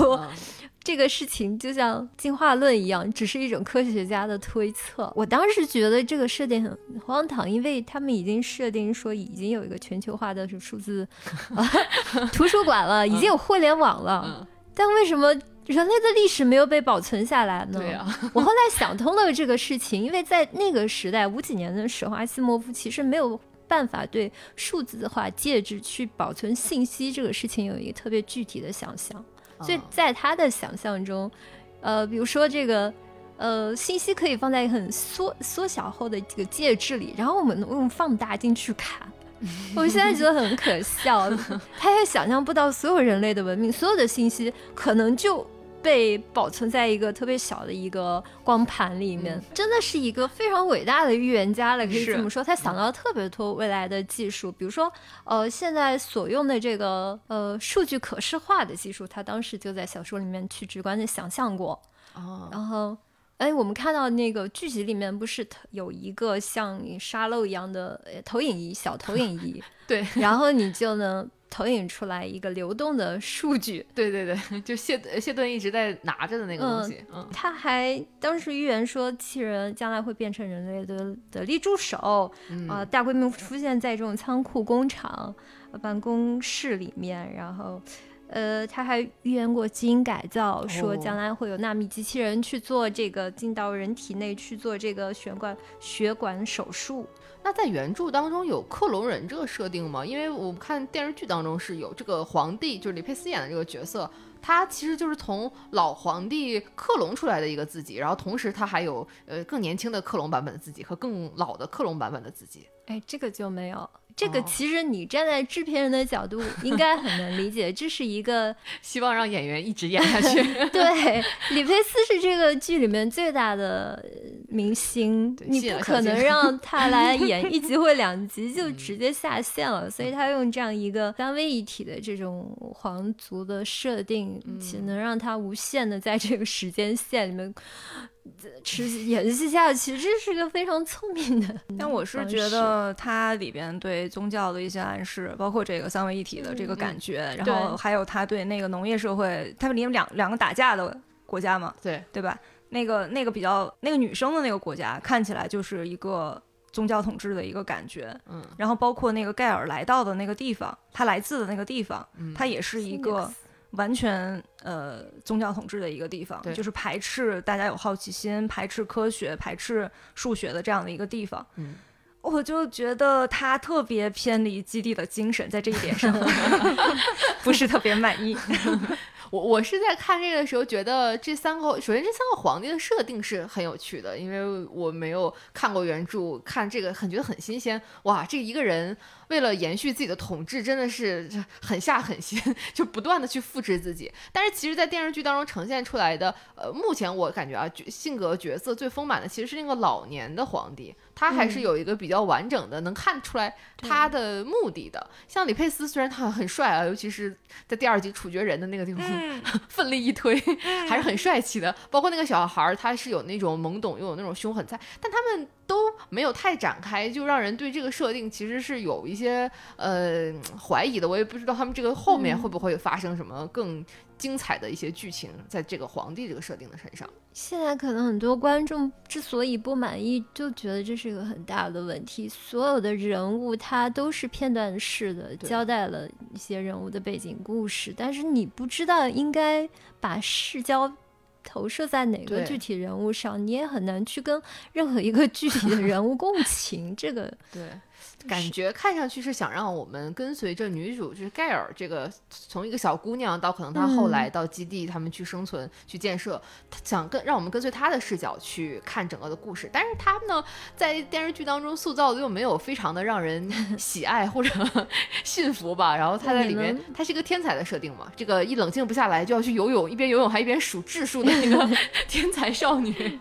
这个事情就像进化论一样，只是一种科学家的推测。我当时觉得这个设定很荒唐，因为他们已经设定说已经有一个全球化的数字 图书馆了，已经有互联网了，但为什么人类的历史没有被保存下来呢？对呀，我后来想通了这个事情，因为在那个时代五几年的时候，阿西莫夫其实没有。办法对数字化介质去保存信息这个事情有一个特别具体的想象，所以在他的想象中，呃，比如说这个，呃，信息可以放在很缩缩小后的这个介质里，然后我们用放大镜去看，我现在觉得很可笑，他也想象不到所有人类的文明，所有的信息可能就。被保存在一个特别小的一个光盘里面，真的是一个非常伟大的预言家了，可以这么说。他想到特别多未来的技术，比如说，呃，现在所用的这个呃数据可视化的技术，他当时就在小说里面去直观的想象过。哦，然后，哎，我们看到那个剧集里面不是有一个像沙漏一样的投影仪，小投影仪，对，然后你就能。投影出来一个流动的数据，对对对，就谢谢顿一直在拿着的那个东西。嗯，他还当时预言说，机器人将来会变成人类的得力助手，啊，大规模出现在这种仓库、工厂、办公室里面。然后，呃，他还预言过基因改造，说将来会有纳米机器人去做这个进到人体内去做这个血管血管手术。那在原著当中有克隆人这个设定吗？因为我们看电视剧当中是有这个皇帝，就是李佩斯演的这个角色，他其实就是从老皇帝克隆出来的一个自己，然后同时他还有呃更年轻的克隆版本的自己和更老的克隆版本的自己。哎，这个就没有。这个其实你站在制片人的角度应该很能理解，这是一个 希望让演员一直演下去。对，李佩斯是这个剧里面最大的明星，你不可能让他来 演一集或两集就直接下线了，所以他用这样一个三位一体的这种皇族的设定，其实能让他无限的在这个时间线里面。持续延续下其实是个非常聪明的。但我是觉得它里边对宗教的一些暗示，包括这个三位一体的这个感觉，然后还有他对那个农业社会，他们里面两两个打架的国家嘛，对对吧？那个那个比较那个女生的那个国家，看起来就是一个宗教统治的一个感觉。嗯，然后包括那个盖尔来到的那个地方，他来自的那个地方，他也是一个。完全呃宗教统治的一个地方，就是排斥大家有好奇心、排斥科学、排斥数学的这样的一个地方。嗯，我就觉得他特别偏离基地的精神，在这一点上 不是特别满意。我我是在看这个的时候，觉得这三个首先这三个皇帝的设定是很有趣的，因为我没有看过原著，看这个很觉得很新鲜。哇，这一个人。为了延续自己的统治，真的是狠下狠心，就不断的去复制自己。但是其实，在电视剧当中呈现出来的，呃，目前我感觉啊，性格角色最丰满的其实是那个老年的皇帝，他还是有一个比较完整的，能看出来他的目的的。像李佩斯，虽然他很帅啊，尤其是在第二集处决人的那个地方，奋力一推，还是很帅气的。包括那个小孩儿，他是有那种懵懂又有那种凶狠在，但他们都没有太展开，就让人对这个设定其实是有一些呃怀疑的。我也不知道他们这个后面会不会发生什么更。精彩的一些剧情，在这个皇帝这个设定的身上，现在可能很多观众之所以不满意，就觉得这是一个很大的问题。所有的人物他都是片段式的交代了一些人物的背景故事，但是你不知道应该把视角投射在哪个具体人物上，你也很难去跟任何一个具体的人物共情。这个对。感觉看上去是想让我们跟随着女主，就是盖尔这个从一个小姑娘到可能她后来到基地，他们去生存、去建设，想跟让我们跟随她的视角去看整个的故事。但是她呢，在电视剧当中塑造的又没有非常的让人 喜爱或者 信服吧。然后她在里面，她是一个天才的设定嘛，这个一冷静不下来就要去游泳，一边游泳还一边数质数的那个 天才少女。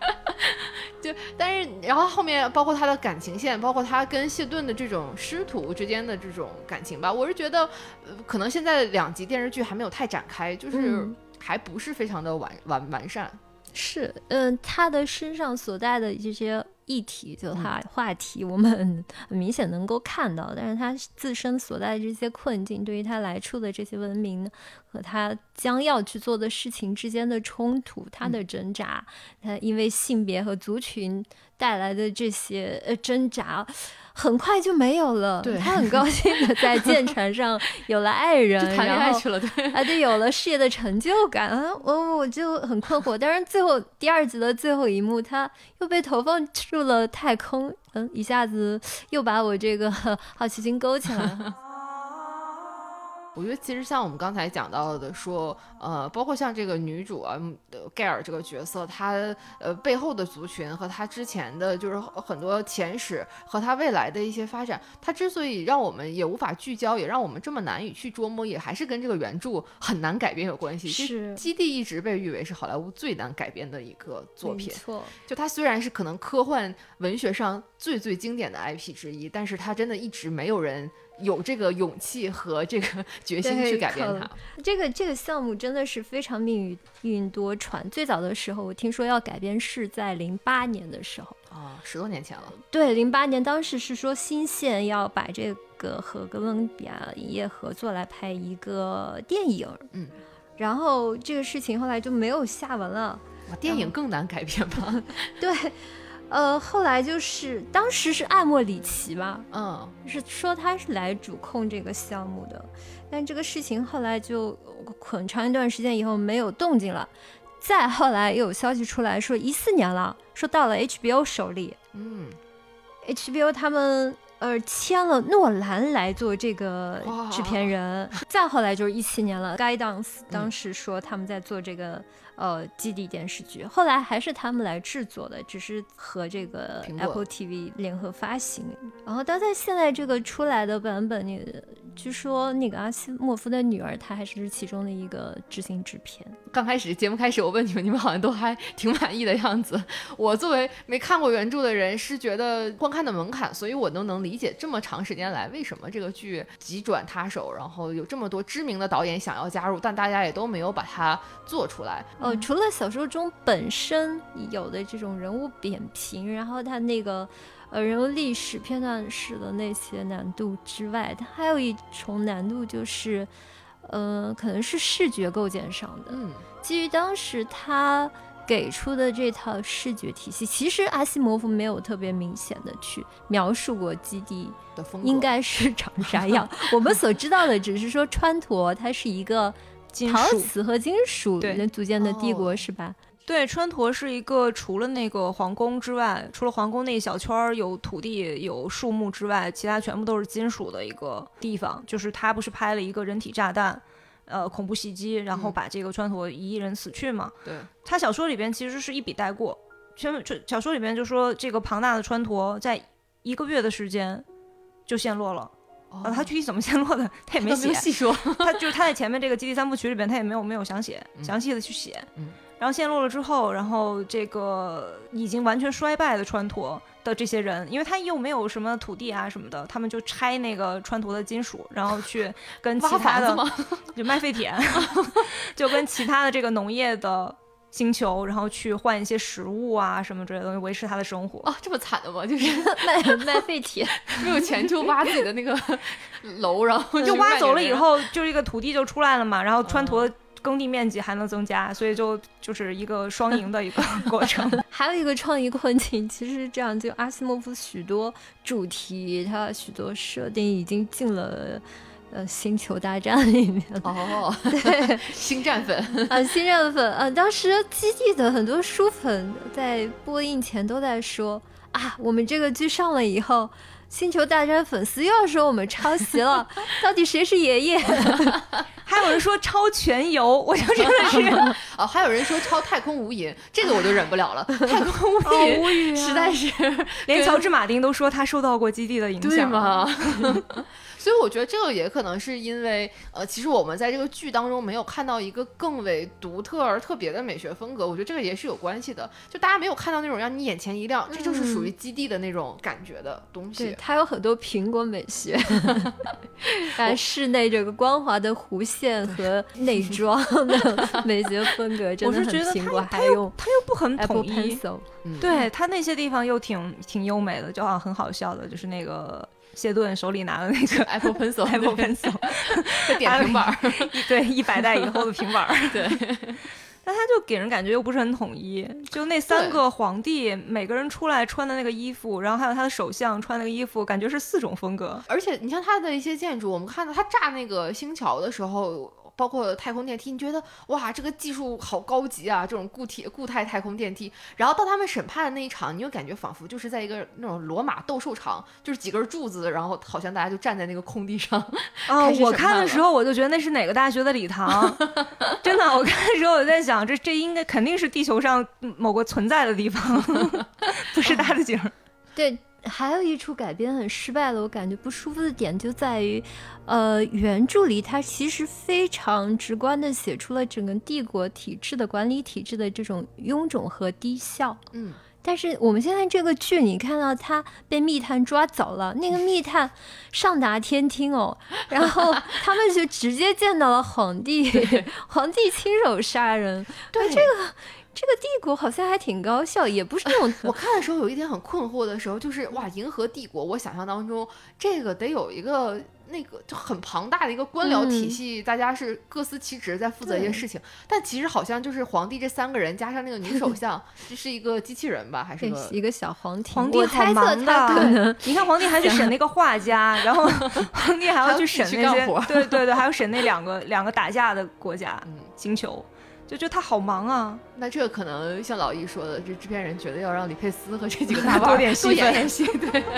就但是，然后后面包括她的感情线，包括她跟谢顿的这种师徒之间的这种感情吧，我是觉得，呃，可能现在两集电视剧还没有太展开，就是还不是非常的完完完善。是，嗯，他的身上所带的这些。议题就他话题，我们很明显能够看到，但是他自身所在的这些困境，对于他来处的这些文明和他将要去做的事情之间的冲突，他的挣扎，他因为性别和族群带来的这些呃挣扎。很快就没有了。对，他很高兴的在舰船上有了爱人，谈恋爱去了，对，啊，对，有了事业的成就感。我我就很困惑。但是最后第二集的最后一幕，他又被投放入了太空，嗯，一下子又把我这个 好奇心勾起来了。我觉得其实像我们刚才讲到的，说呃，包括像这个女主啊，盖尔这个角色，她呃背后的族群和她之前的就是很多前史和她未来的一些发展，她之所以让我们也无法聚焦，也让我们这么难以去捉摸，也还是跟这个原著很难改编有关系。是基地一直被誉为是好莱坞最难改编的一个作品。错，就它虽然是可能科幻文学上最最经典的 IP 之一，但是它真的一直没有人。有这个勇气和这个决心去改变它。这个这个项目真的是非常命运多舛。最早的时候，我听说要改编是在零八年的时候啊，十多年前了。对，零八年当时是说新线要把这个和哥伦比亚影业合作来拍一个电影。嗯，然后这个事情后来就没有下文了。电影更难改编吧？对。呃，后来就是当时是艾莫里奇吧，嗯，是说他是来主控这个项目的，但这个事情后来就很长一段时间以后没有动静了。再后来又有消息出来说一四年了，说到了 HBO 手里，嗯，HBO 他们呃签了诺兰来做这个制片人。再后来就是一七年了，Guidance 当时说他们在做这个。呃，基地电视剧后来还是他们来制作的，只是和这个 Apple TV 联合发行。然后，但在现在这个出来的版本，你据说那个阿西莫夫的女儿，她还是其中的一个执行制片。刚开始节目开始，我问你们，你们好像都还 挺满意的样子。我作为没看过原著的人，是觉得观看的门槛，所以我都能理解这么长时间来为什么这个剧急转他手，然后有这么多知名的导演想要加入，但大家也都没有把它做出来。呃，除了小说中本身有的这种人物扁平，然后它那个呃人物历史片段式的那些难度之外，它还有一重难度就是，呃，可能是视觉构建上的。嗯，基于当时他给出的这套视觉体系，其实阿西莫夫没有特别明显的去描述过基地的风应该是长啥样。我们所知道的只是说川陀它是一个。陶瓷和金属能组建的帝国是吧？对，川陀是一个除了那个皇宫之外，除了皇宫那一小圈儿有土地有树木之外，其他全部都是金属的一个地方。就是他不是拍了一个人体炸弹，呃，恐怖袭击，然后把这个川陀一亿人死去嘛？对，他小说里边其实是一笔带过，全小说里边就说这个庞大的川陀在一个月的时间就陷落了。啊，他具体怎么陷落的，他也没写细说。他就是他在前面这个《基地三部曲》里边，他也没有没有详写详细的去写。嗯，然后陷落了之后，然后这个已经完全衰败的川陀的这些人，因为他又没有什么土地啊什么的，他们就拆那个川陀的金属，然后去跟其他的 就卖废铁，就跟其他的这个农业的。星球，然后去换一些食物啊什么之类的东西，维持他的生活。啊，这么惨的吗？就是 卖卖废铁，没有钱就挖自己的那个楼，然后就挖走了以后，就这个土地就出来了嘛。然后川陀耕地面积还能增加，所以就就是一个双赢的一个 过程。还有一个创意困境，其实是这样，就阿西莫夫许多主题，他许多设定已经进了。呃，星球大战里面哦，对，星战粉啊，星战粉啊，当时基地的很多书粉在播映前都在说啊，我们这个剧上了以后，星球大战粉丝又要说我们抄袭了，到底谁是爷爷？还有人说抄全游，我就真的是 哦，还有人说抄太空无垠，这个我就忍不了了，太空无垠实在是连乔治马丁都说他受到过基地的影响，对吗？所以我觉得这个也可能是因为，呃，其实我们在这个剧当中没有看到一个更为独特而特别的美学风格，我觉得这个也是有关系的。就大家没有看到那种让你眼前一亮，这就是属于基地的那种感觉的东西。对，它有很多苹果美学，但室内这个光滑的弧线和内装的美学风格真的很苹果，还有它又不很统一，对它那些地方又挺挺优美的，就好像很好笑的，就是那个。谢顿手里拿的那个 Apple Pencil，Apple Pencil，点平板儿，对，一百代以后的平板儿，对。但他就给人感觉又不是很统一，就那三个皇帝每个人出来穿的那个衣服，然后还有他的首相穿那个衣服，感觉是四种风格。而且你像他的一些建筑，我们看到他炸那个星桥的时候。包括太空电梯，你觉得哇，这个技术好高级啊！这种固体固态太空电梯，然后到他们审判的那一场，你就感觉仿佛就是在一个那种罗马斗兽场，就是几根柱子，然后好像大家就站在那个空地上。哦，我看的时候我就觉得那是哪个大学的礼堂，真的，我看的时候我在想，这这应该肯定是地球上某个存在的地方，不是大的景。对。还有一处改编很失败的，我感觉不舒服的点就在于，呃，原著里它其实非常直观的写出了整个帝国体制的管理体制的这种臃肿和低效。嗯，但是我们现在这个剧，你看到他被密探抓走了，那个密探上达天听哦，然后他们就直接见到了皇帝，皇帝亲手杀人，对这个。这个帝国好像还挺高效，也不是那种。我看的时候有一点很困惑的时候，就是哇，银河帝国，我想象当中这个得有一个那个就很庞大的一个官僚体系，大家是各司其职在负责一些事情。但其实好像就是皇帝这三个人加上那个女首相，这是一个机器人吧，还是一个小皇帝？皇帝好忙的，你看皇帝还去审那个画家，然后皇帝还要去审那些，对对对，还要审那两个两个打架的国家嗯星球。就觉得他好忙啊，那这个可能像老易说的，这制片人觉得要让李佩斯和这几个 大腕多点戏，演演戏，对。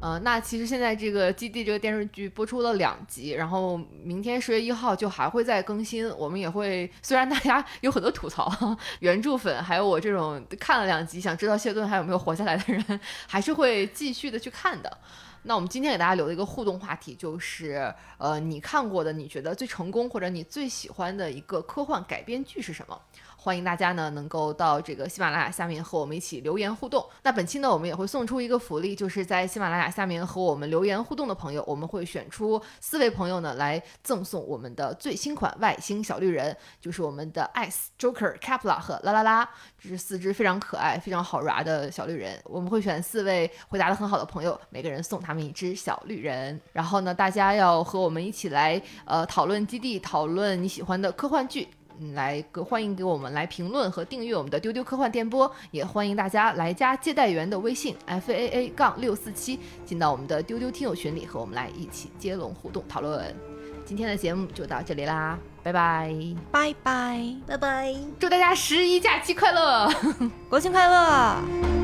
呃，那其实现在这个基地这个电视剧播出了两集，然后明天十月一号就还会再更新。我们也会，虽然大家有很多吐槽，原著粉还有我这种看了两集想知道谢顿还有没有活下来的人，还是会继续的去看的。那我们今天给大家留的一个互动话题就是，呃，你看过的你觉得最成功或者你最喜欢的一个科幻改编剧是什么？欢迎大家呢能够到这个喜马拉雅下面和我们一起留言互动。那本期呢我们也会送出一个福利，就是在喜马拉雅下面和我们留言互动的朋友，我们会选出四位朋友呢来赠送我们的最新款外星小绿人，就是我们的 Ice Joker、Kapla 和啦啦啦，这是四只非常可爱、非常好玩的小绿人。我们会选四位回答的很好的朋友，每个人送他们一只小绿人。然后呢，大家要和我们一起来呃讨论基地，讨论你喜欢的科幻剧。来，欢迎给我们来评论和订阅我们的丢丢科幻电波，也欢迎大家来加接待员的微信 f a a 杠六四七，进到我们的丢丢听友群里，和我们来一起接龙互动讨论。今天的节目就到这里啦，拜拜，拜拜，拜拜，祝大家十一假期快乐，国庆快乐。